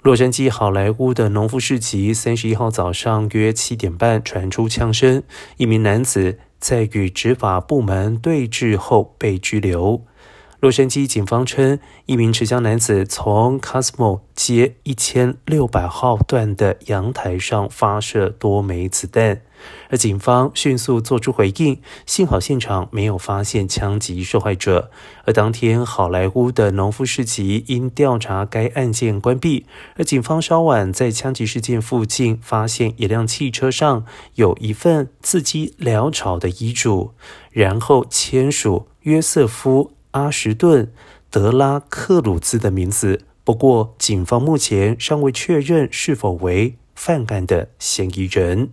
洛杉矶好莱坞的农夫市集，三十一号早上约七点半传出枪声，一名男子在与执法部门对峙后被拘留。洛杉矶警方称，一名持枪男子从 Cosmo 街一千六百号段的阳台上发射多枚子弹，而警方迅速做出回应，幸好现场没有发现枪击受害者。而当天，好莱坞的农夫市集因调查该案件关闭，而警方稍晚在枪击事件附近发现一辆汽车上有一份字迹潦草的遗嘱，然后签署约瑟夫。阿什顿·德拉克鲁兹的名字，不过警方目前尚未确认是否为犯案的嫌疑人。